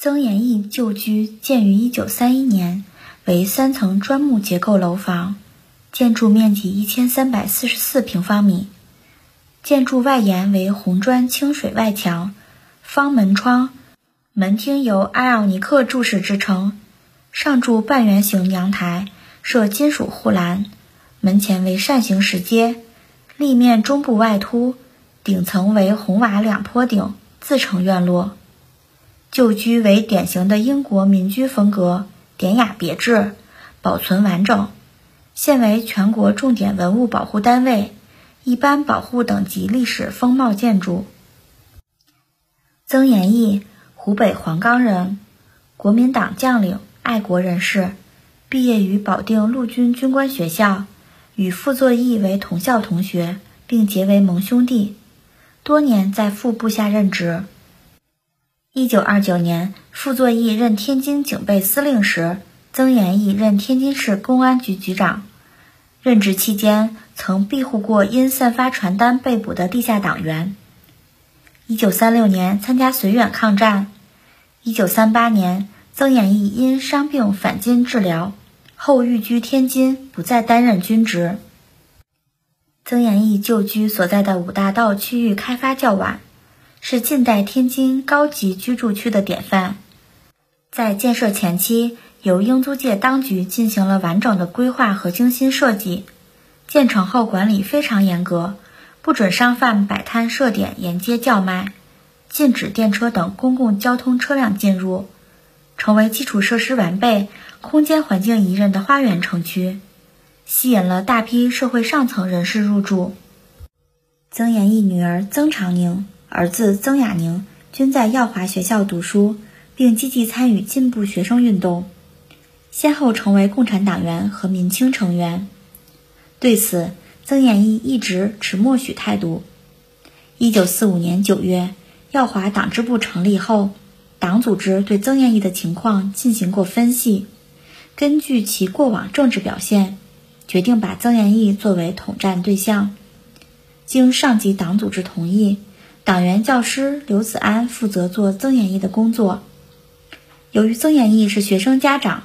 曾延义旧居建于一九三一年，为三层砖木结构楼房，建筑面积一千三百四十四平方米。建筑外檐为红砖清水外墙，方门窗，门厅由阿奥尼克柱式支撑，上筑半圆形阳台，设金属护栏，门前为扇形石阶，立面中部外凸，顶层为红瓦两坡顶，自成院落。旧居为典型的英国民居风格，典雅别致，保存完整，现为全国重点文物保护单位，一般保护等级历史风貌建筑。曾延义，湖北黄冈人，国民党将领、爱国人士，毕业于保定陆军军官学校，与傅作义为同校同学，并结为盟兄弟，多年在傅部下任职。一九二九年，傅作义任天津警备司令时，曾延义任天津市公安局局长。任职期间，曾庇护过因散发传单被捕的地下党员。一九三六年，参加绥远抗战。一九三八年，曾延义因伤病返京治疗，后寓居天津，不再担任军职。曾延义旧居所在的五大道区域开发较晚。是近代天津高级居住区的典范。在建设前期，由英租界当局进行了完整的规划和精心设计。建成后，管理非常严格，不准商贩摆摊设点沿街叫卖，禁止电车等公共交通车辆进入，成为基础设施完备、空间环境宜人的花园城区，吸引了大批社会上层人士入住。曾延义女儿曾长宁。儿子曾雅宁均在耀华学校读书，并积极参与进步学生运动，先后成为共产党员和民青成员。对此，曾延义一直持默许态度。一九四五年九月，耀华党支部成立后，党组织对曾延义的情况进行过分析，根据其过往政治表现，决定把曾延义作为统战对象。经上级党组织同意。党员教师刘子安负责做曾延义的工作。由于曾延义是学生家长，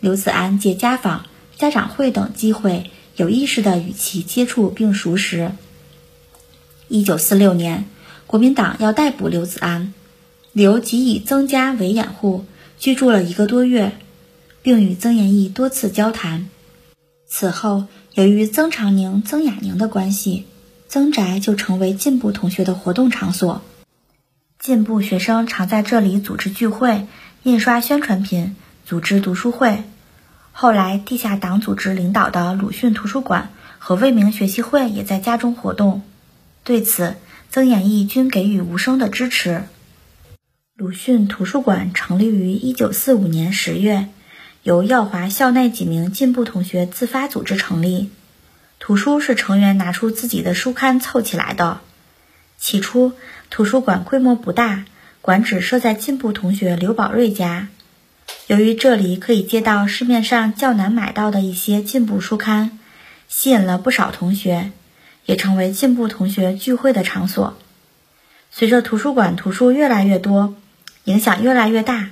刘子安借家访、家长会等机会，有意识地与其接触并熟识。一九四六年，国民党要逮捕刘子安，刘即以曾家为掩护，居住了一个多月，并与曾延义多次交谈。此后，由于曾长宁、曾雅宁的关系。曾宅就成为进步同学的活动场所，进步学生常在这里组织聚会、印刷宣传品、组织读书会。后来，地下党组织领导的鲁迅图书馆和未名学习会也在家中活动。对此，曾延义均给予无声的支持。鲁迅图书馆成立于1945年10月，由耀华校内几名进步同学自发组织成立。图书是成员拿出自己的书刊凑起来的。起初，图书馆规模不大，馆址设在进步同学刘宝瑞家。由于这里可以借到市面上较难买到的一些进步书刊，吸引了不少同学，也成为进步同学聚会的场所。随着图书馆图书越来越多，影响越来越大，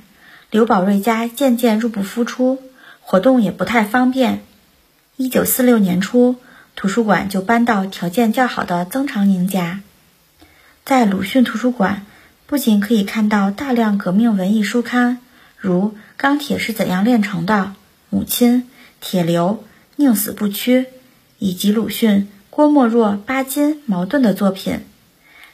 刘宝瑞家渐渐入不敷出，活动也不太方便。一九四六年初。图书馆就搬到条件较好的曾长宁家。在鲁迅图书馆，不仅可以看到大量革命文艺书刊，如《钢铁是怎样炼成的》《母亲》《铁流》《宁死不屈》，以及鲁迅、郭沫若、巴金、茅盾的作品，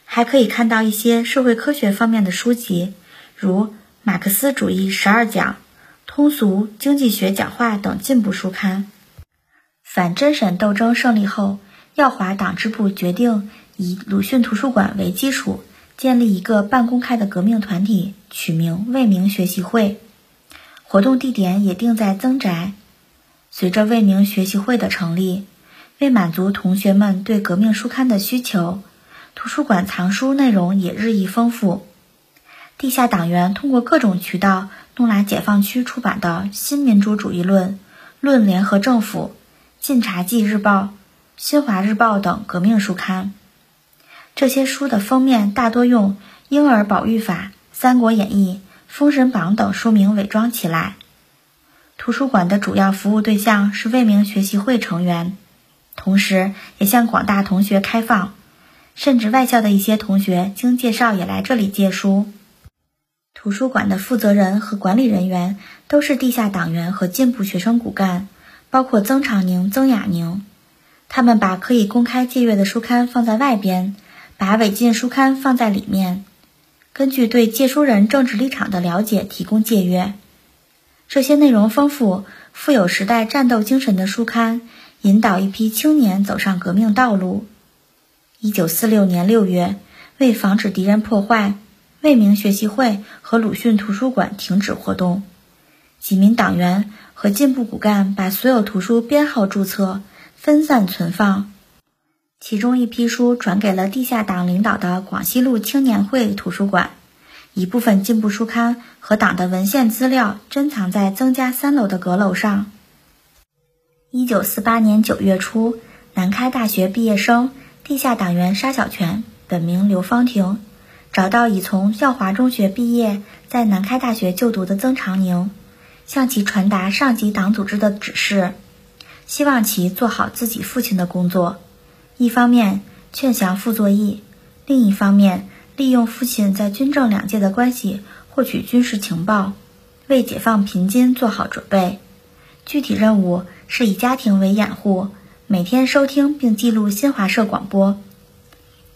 还可以看到一些社会科学方面的书籍，如《马克思主义十二讲》《通俗经济学讲话》等进步书刊。反真审斗争胜利后，耀华党支部决定以鲁迅图书馆为基础，建立一个半公开的革命团体，取名未名学习会，活动地点也定在曾宅。随着未名学习会的成立，为满足同学们对革命书刊的需求，图书馆藏书内容也日益丰富。地下党员通过各种渠道弄来解放区出版的《新民主主义论》《论联合政府》。《晋察冀日报》《新华日报》等革命书刊，这些书的封面大多用“婴儿保育法”《三国演义》《封神榜》等书名伪装起来。图书馆的主要服务对象是未名学习会成员，同时也向广大同学开放，甚至外校的一些同学经介绍也来这里借书。图书馆的负责人和管理人员都是地下党员和进步学生骨干，包括曾长宁、曾雅宁。他们把可以公开借阅的书刊放在外边，把违禁书刊放在里面。根据对借书人政治立场的了解，提供借阅。这些内容丰富、富有时代战斗精神的书刊，引导一批青年走上革命道路。一九四六年六月，为防止敌人破坏，未名学习会和鲁迅图书馆停止活动。几名党员和进步骨干把所有图书编号注册，分散存放。其中一批书转给了地下党领导的广西路青年会图书馆，一部分进步书刊和党的文献资料珍藏在曾家三楼的阁楼上。一九四八年九月初，南开大学毕业生、地下党员沙小泉（本名刘芳婷）找到已从校华中学毕业，在南开大学就读的曾长宁，向其传达上级党组织的指示，希望其做好自己父亲的工作。一方面劝降傅作义，另一方面利用父亲在军政两界的关系获取军事情报，为解放平津做好准备。具体任务是以家庭为掩护，每天收听并记录新华社广播。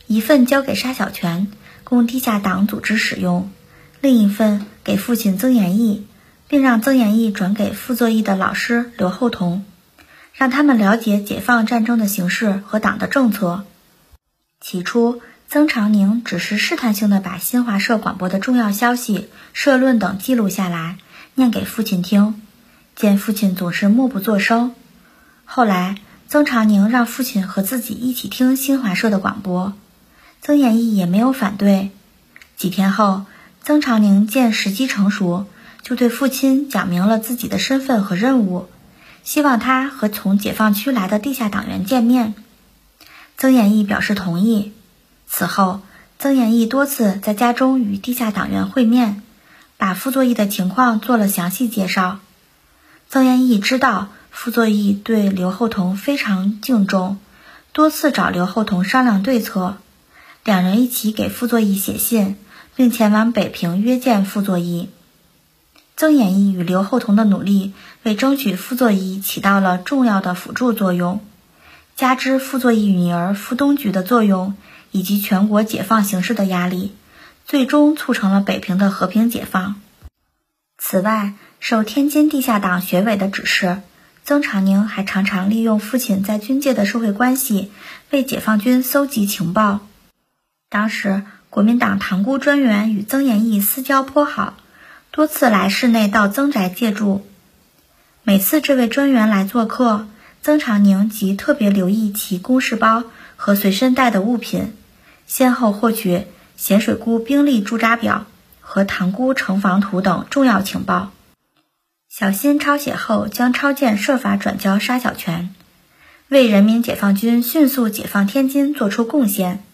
一份交给沙小泉，供地下党组织使用；另一份给父亲曾延义，并让曾延义转给傅作义的老师刘厚同。让他们了解解放战争的形势和党的政策。起初，曾长宁只是试探性的把新华社广播的重要消息、社论等记录下来，念给父亲听。见父亲总是默不作声，后来曾长宁让父亲和自己一起听新华社的广播，曾延义也没有反对。几天后，曾长宁见时机成熟，就对父亲讲明了自己的身份和任务。希望他和从解放区来的地下党员见面，曾延义表示同意。此后，曾延义多次在家中与地下党员会面，把傅作义的情况做了详细介绍。曾延义知道傅作义对刘厚同非常敬重，多次找刘厚同商量对策，两人一起给傅作义写信，并前往北平约见傅作义。曾延义与刘厚同的努力，为争取傅作义起到了重要的辅助作用。加之傅作义女儿傅冬菊的作用，以及全国解放形势的压力，最终促成了北平的和平解放。此外，受天津地下党学委的指示，曾长宁还常常利用父亲在军界的社会关系，为解放军搜集情报。当时，国民党塘沽专员与曾延义私交颇好。多次来市内到曾宅借住，每次这位专员来做客，曾长宁即特别留意其公事包和随身带的物品，先后获取咸水沽兵力驻扎表和塘沽城防图等重要情报，小心抄写后将抄件设法转交沙小泉，为人民解放军迅速解放天津做出贡献。